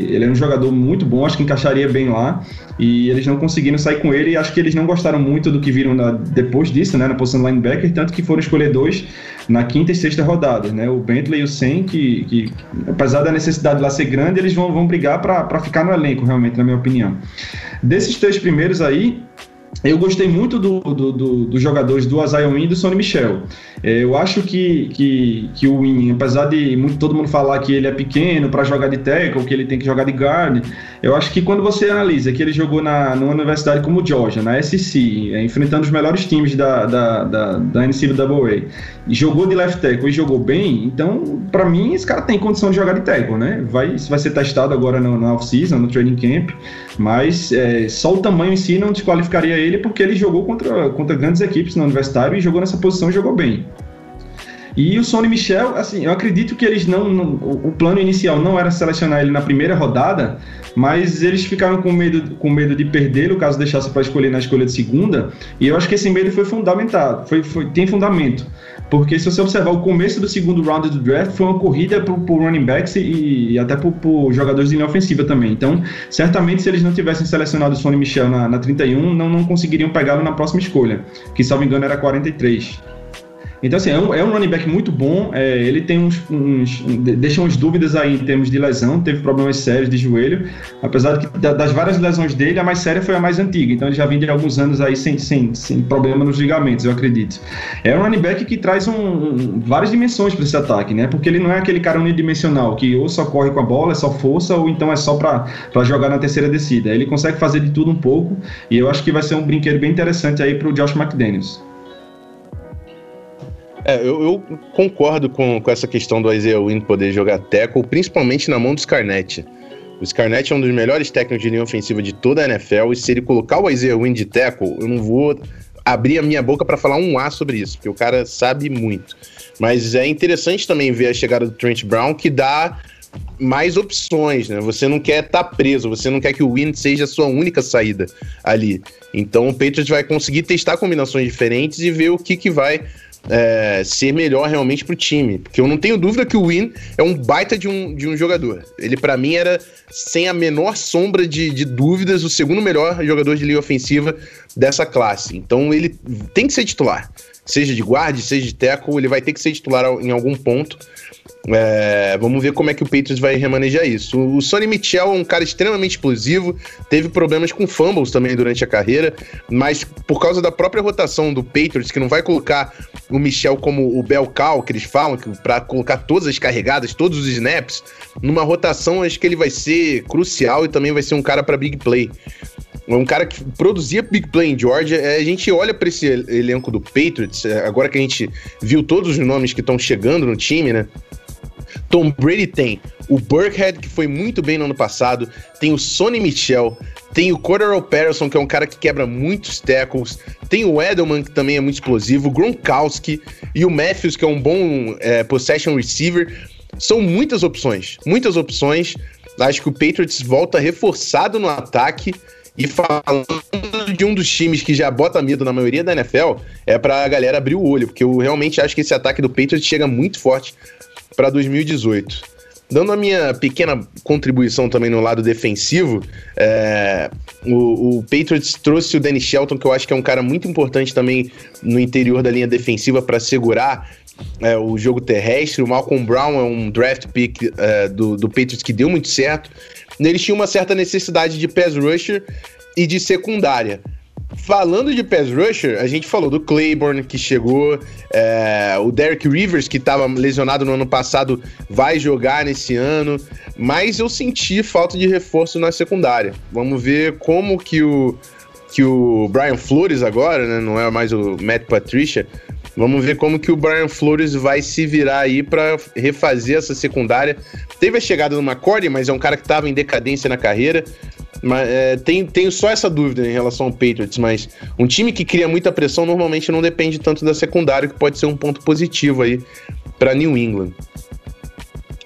ele é um jogador muito bom, acho que encaixaria bem lá, e eles não conseguiram sair com ele, e acho que eles não gostaram muito do que viram na, depois disso, né, na posição linebacker, tanto que foram escolher dois na quinta e sexta rodada, né, o Bentley e o Sen, que, que apesar da necessidade lá ser grande, eles vão, vão brigar para ficar no elenco, realmente, na minha opinião. Desses três primeiros aí, eu gostei muito dos do, do, do jogadores do Isaiah Wynn e do Sonny Michel. É, eu acho que, que, que o Wynn, apesar de muito, todo mundo falar que ele é pequeno para jogar de tackle, que ele tem que jogar de guard, eu acho que quando você analisa que ele jogou na, numa universidade como Georgia, na SEC, é, enfrentando os melhores times da, da, da, da NCAA, e jogou de left tackle e jogou bem, então, para mim, esse cara tem condição de jogar de tackle, né? Vai, vai ser testado agora no, no off-season, no training camp, mas é, só o tamanho em si não desqualificaria ele, porque ele jogou contra, contra grandes equipes no universitário e jogou nessa posição e jogou bem. E o Sony Michel, assim, eu acredito que eles não, não, O plano inicial não era selecionar ele na primeira rodada, mas eles ficaram com medo, com medo de perdê-lo caso deixasse para escolher na escolha de segunda. E eu acho que esse medo foi fundamentado, foi, foi, tem fundamento. Porque se você observar o começo do segundo round do draft, foi uma corrida por, por running backs e, e até por, por, jogadores de linha ofensiva também. Então, certamente, se eles não tivessem selecionado o Sonny Michel na, na 31, não, não conseguiriam pegá-lo na próxima escolha, que, me engano, era 43. Então, assim, é um, é um running back muito bom. É, ele tem uns, uns. deixa umas dúvidas aí em termos de lesão. Teve problemas sérios de joelho. Apesar de que, das várias lesões dele, a mais séria foi a mais antiga. Então, ele já vem de alguns anos aí sem, sem, sem problema nos ligamentos, eu acredito. É um running back que traz um, um, várias dimensões para esse ataque, né? Porque ele não é aquele cara unidimensional que ou só corre com a bola, é só força, ou então é só para jogar na terceira descida. Ele consegue fazer de tudo um pouco. E eu acho que vai ser um brinquedo bem interessante aí para o Josh McDaniels. É, eu, eu, concordo com, com essa questão do Isaiah Wynn poder jogar tackle, principalmente na mão do Scarnett. O Scarnett é um dos melhores técnicos de linha ofensiva de toda a NFL, e se ele colocar o Isaiah Wynn de tackle, eu não vou abrir a minha boca para falar um A sobre isso, porque o cara sabe muito. Mas é interessante também ver a chegada do Trent Brown, que dá mais opções, né? Você não quer estar tá preso, você não quer que o Win seja a sua única saída ali. Então o Patriots vai conseguir testar combinações diferentes e ver o que, que vai é, ser melhor realmente pro time. Porque eu não tenho dúvida que o Win é um baita de um, de um jogador. Ele, para mim, era, sem a menor sombra de, de dúvidas, o segundo melhor jogador de linha ofensiva dessa classe. Então ele tem que ser titular. Seja de guarda, seja de tackle, ele vai ter que ser titular em algum ponto. É, vamos ver como é que o Patriots vai remanejar isso. O Sonny Mitchell é um cara extremamente explosivo, teve problemas com fumbles também durante a carreira, mas por causa da própria rotação do Patriots, que não vai colocar o Michel como o bel cow, que eles falam, para colocar todas as carregadas, todos os snaps, numa rotação acho que ele vai ser crucial e também vai ser um cara para big play um cara que produzia big play em Georgia. É, a gente olha para esse elenco do Patriots, é, agora que a gente viu todos os nomes que estão chegando no time, né? Tom Brady tem o Burkhead, que foi muito bem no ano passado, tem o Sonny Michel, tem o Cordero Patterson, que é um cara que quebra muitos tackles, tem o Edelman, que também é muito explosivo, o Gronkowski e o Matthews, que é um bom é, possession receiver. São muitas opções, muitas opções. Acho que o Patriots volta reforçado no ataque. E falando de um dos times que já bota medo na maioria da NFL, é pra galera abrir o olho, porque eu realmente acho que esse ataque do Patriots chega muito forte para 2018. Dando a minha pequena contribuição também no lado defensivo, é, o, o, Patriots trouxe o Danny Shelton, que eu acho que é um cara muito importante também no interior da linha defensiva para segurar é, o jogo terrestre. O Malcolm Brown é um draft pick é, do, do Patriots que deu muito certo. Eles tinham uma certa necessidade de pass rusher e de secundária. Falando de pass rusher, a gente falou do Claiborne que chegou, é, o Derek Rivers que estava lesionado no ano passado vai jogar nesse ano, mas eu senti falta de reforço na secundária. Vamos ver como que o que o Brian Flores agora, né, não é mais o Matt Patricia, Vamos ver como que o Brian Flores vai se virar aí para refazer essa secundária. Teve a chegada do McCordy, mas é um cara que estava em decadência na carreira. Mas, é, tem, tenho só essa dúvida em relação ao Patriots, mas um time que cria muita pressão normalmente não depende tanto da secundária, que pode ser um ponto positivo aí para New England.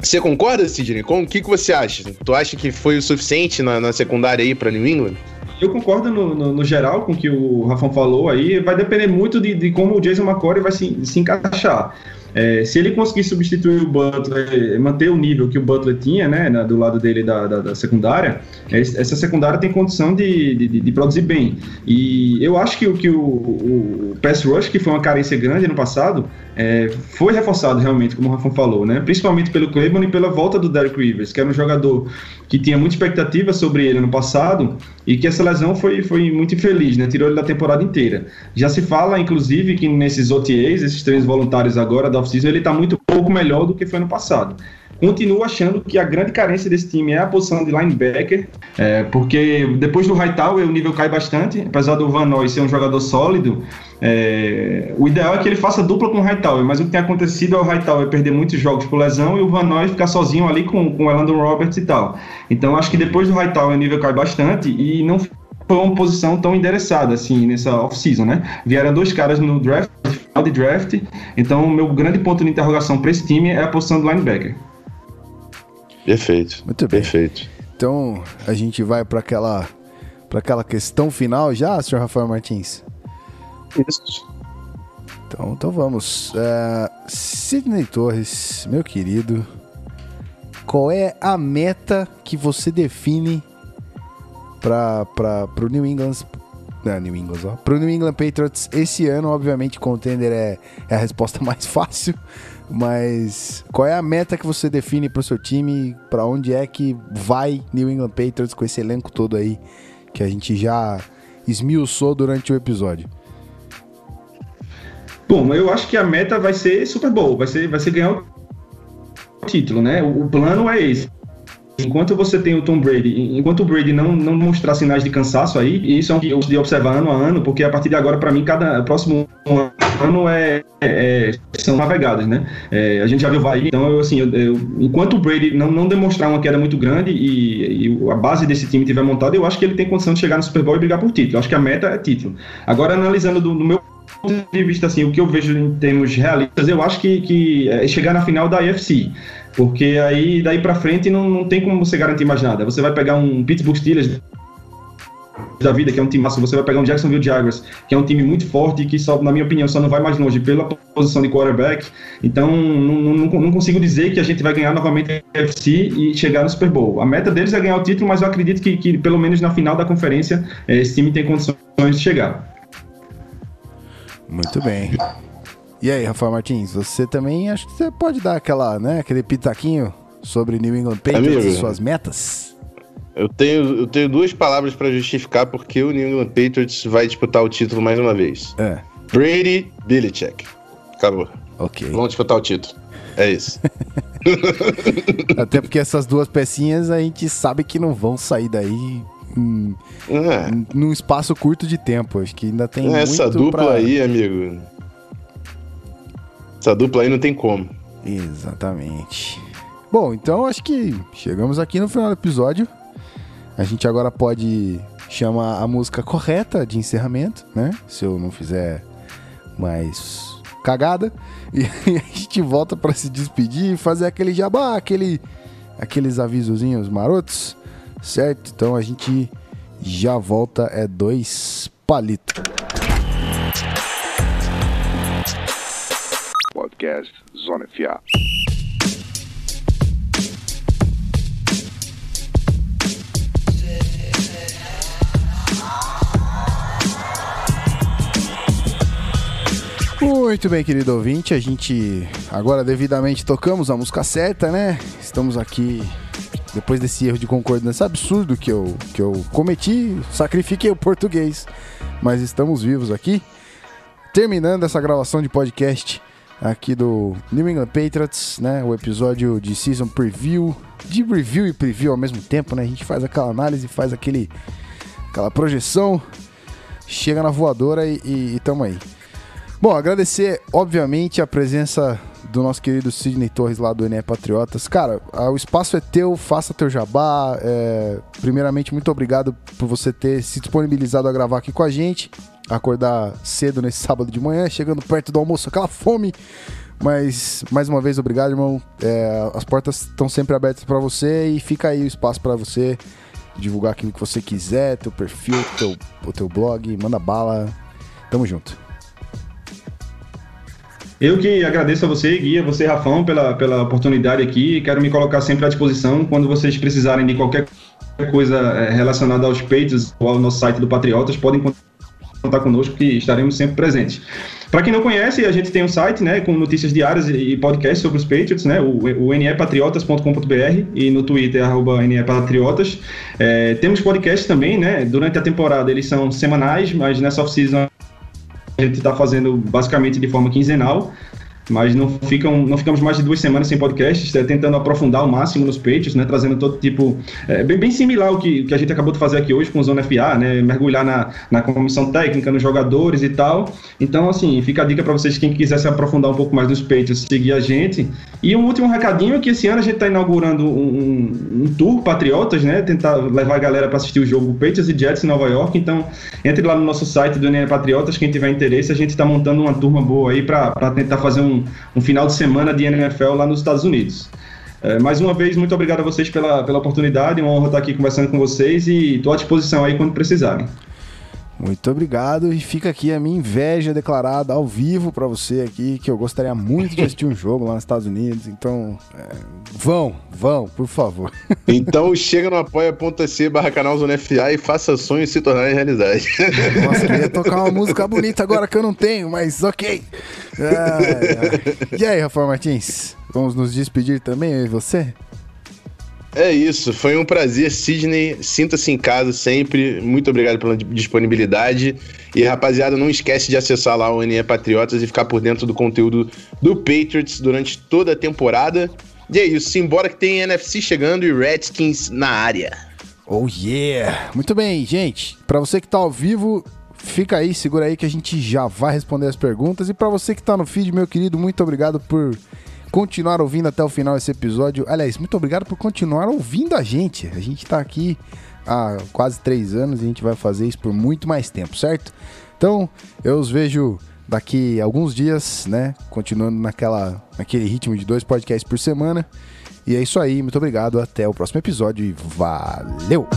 Você concorda, Sidney? O que, que você acha? Tu acha que foi o suficiente na, na secundária aí para New England? Eu concordo no, no, no, geral com o que o Rafão falou aí. Vai depender muito de, de como o Jason McCoy vai se, se encaixar. É, se ele conseguir substituir o Butler, manter o nível que o Butler tinha, né, na, do lado dele da, da, da secundária, essa secundária tem condição de, de, de, produzir bem. E eu acho que, que o, o, o pass rush, que foi uma carência grande no passado, é, foi reforçado realmente, como o Rafão falou, né, principalmente pelo Cleveland e pela volta do Derek Rivers, que era um jogador que tinha muita expectativa sobre ele no passado e que essa lesão foi, foi muito infeliz, né? Tirou ele da temporada inteira. Já se fala, inclusive, que nesses OTAs, esses treinos voluntários agora da off-season, ele está muito pouco melhor do que foi no passado. Continuo achando que a grande carência desse time é a posição de linebacker, é, porque depois do Hightower o nível cai bastante, apesar do Van Noy ser um jogador sólido, é, o ideal é que ele faça dupla com o Hightower, mas o que tem acontecido é o Hightower perder muitos jogos por lesão e o Van Noy ficar sozinho ali com, com o Elandon Roberts e tal. Então acho que depois do Hightower o nível cai bastante e não foi uma posição tão endereçada assim nessa off-season, né? Vieram dois caras no draft, final de draft, então o meu grande ponto de interrogação para esse time é a posição do linebacker. Perfeito. Muito bem. Perfeito. Então a gente vai para aquela para aquela questão final já, senhor Rafael Martins. Isso. Então, então vamos. Uh, Sidney Torres, meu querido, qual é a meta que você define para o New England não, New England, ó. Pro New England Patriots esse ano, obviamente, contender é, é a resposta mais fácil. Mas qual é a meta que você define para o seu time? Para onde é que vai New England Patriots com esse elenco todo aí que a gente já esmiuçou durante o episódio? Bom, eu acho que a meta vai ser Super Bowl, vai ser, vai ser ganhar o título, né? O, o plano é esse. Enquanto você tem o Tom Brady, enquanto o Brady não, não mostrar sinais de cansaço aí, isso é um que eu de observar ano a ano, porque a partir de agora, para mim, cada próximo ano é, é, são navegadas, né? É, a gente já viu vai, então eu, assim, eu, eu, enquanto o Brady não, não demonstrar uma queda muito grande e, e, a base desse time tiver montada, eu acho que ele tem condição de chegar no Super Bowl e brigar por título. Eu acho que a meta é título. Agora, analisando do, do meu ponto de vista, assim, o que eu vejo em termos realistas, eu acho que, que é chegar na final da IFC. Porque aí, daí pra frente, não, não tem como você garantir mais nada. Você vai pegar um Pittsburgh Steelers da vida, que é um time massa, você vai pegar um Jacksonville Jaguars, que é um time muito forte e que, só, na minha opinião, só não vai mais longe pela posição de quarterback. Então, não, não, não consigo dizer que a gente vai ganhar novamente a UFC e chegar no Super Bowl. A meta deles é ganhar o título, mas eu acredito que, que pelo menos na final da conferência, esse time tem condições de chegar. Muito bem. E aí, Rafael Martins, você também acho que você pode dar aquela, né, aquele pitaquinho sobre New England Patriots Amigo, e suas metas? Eu tenho, eu tenho duas palavras para justificar porque o New England Patriots vai disputar o título mais uma vez. É. Brady Belichick. Acabou. Ok. Vamos disputar o título. É isso. Até porque essas duas pecinhas a gente sabe que não vão sair daí em, é. num espaço curto de tempo. Acho que ainda tem Essa dupla pra... aí, amigo, essa dupla aí não tem como. Exatamente. Bom, então acho que chegamos aqui no final do episódio. A gente agora pode chamar a música correta de encerramento, né? Se eu não fizer mais cagada. E a gente volta para se despedir e fazer aquele jabá, aquele, aqueles avisozinhos marotos, certo? Então a gente já volta, é dois palitos. podcast Zona FA. Muito bem, querido ouvinte, a gente agora devidamente tocamos a música certa, né? Estamos aqui depois desse erro de concordância absurdo que eu, que eu cometi, sacrifiquei o português. Mas estamos vivos aqui. Terminando essa gravação de podcast aqui do New England Patriots, né? O episódio de Season Preview, de review e preview ao mesmo tempo, né? A gente faz aquela análise, faz aquele, aquela projeção, chega na voadora e, e, e tamo aí. Bom, agradecer, obviamente, a presença do nosso querido Sidney Torres lá do NE Patriotas. Cara, o espaço é teu, faça teu jabá. É, primeiramente, muito obrigado por você ter se disponibilizado a gravar aqui com a gente. Acordar cedo nesse sábado de manhã, chegando perto do almoço, aquela fome. Mas, mais uma vez, obrigado, irmão. É, as portas estão sempre abertas para você e fica aí o espaço para você divulgar aquilo que você quiser, teu perfil, teu, o teu blog, manda bala. Tamo junto. Eu que agradeço a você, Guia, você, Rafão, pela, pela oportunidade aqui. Quero me colocar sempre à disposição quando vocês precisarem de qualquer coisa eh, relacionada aos peitos ou ao nosso site do Patriotas, podem contar conosco que estaremos sempre presentes. Para quem não conhece, a gente tem um site, né, com notícias diárias e podcasts sobre os Patriots, né, o, o nepatriotas.com.br e no Twitter, arroba nepatriotas. É, temos podcasts também, né, durante a temporada eles são semanais, mas nessa off-season a gente está fazendo basicamente de forma quinzenal mas não, ficam, não ficamos mais de duas semanas sem podcast, é, tentando aprofundar ao máximo nos peitos, né, trazendo todo tipo, é, bem, bem similar ao que, que a gente acabou de fazer aqui hoje com o Zona FA, né, mergulhar na, na comissão técnica, nos jogadores e tal. Então, assim, fica a dica para vocês, quem quiser se aprofundar um pouco mais nos peitos, seguir a gente. E um último recadinho que esse ano a gente está inaugurando um, um, tour Patriotas, né, tentar levar a galera para assistir o jogo Patriots e Jets em Nova York. Então, entre lá no nosso site do NE Patriotas, quem tiver interesse, a gente está montando uma turma boa aí para tentar fazer um um, final de semana de NFL lá nos Estados Unidos. É, mais uma vez, muito obrigado a vocês pela, pela oportunidade, uma honra estar aqui conversando com vocês e estou à disposição aí quando precisarem. Muito obrigado e fica aqui a minha inveja declarada ao vivo para você aqui, que eu gostaria muito de assistir um jogo lá nos Estados Unidos. Então, é, vão, vão, por favor. Então chega no apoia.se barra canal Zona FA e faça sonhos se tornarem realidade. Nossa, eu queria tocar uma música bonita agora que eu não tenho, mas ok. É, é. E aí, Rafael Martins? Vamos nos despedir também, eu e você? É isso, foi um prazer, Sidney. Sinta-se em casa sempre. Muito obrigado pela disponibilidade. E rapaziada, não esquece de acessar lá o NE Patriotas e ficar por dentro do conteúdo do Patriots durante toda a temporada. E é isso, simbora que tem NFC chegando e Redskins na área. Oh yeah! Muito bem, gente. Para você que tá ao vivo, fica aí, segura aí que a gente já vai responder as perguntas. E para você que tá no feed, meu querido, muito obrigado por continuar ouvindo até o final esse episódio. Aliás, muito obrigado por continuar ouvindo a gente. A gente está aqui há quase três anos e a gente vai fazer isso por muito mais tempo, certo? Então, eu os vejo daqui alguns dias, né? Continuando naquela, naquele ritmo de dois podcasts por semana. E é isso aí, muito obrigado, até o próximo episódio e valeu!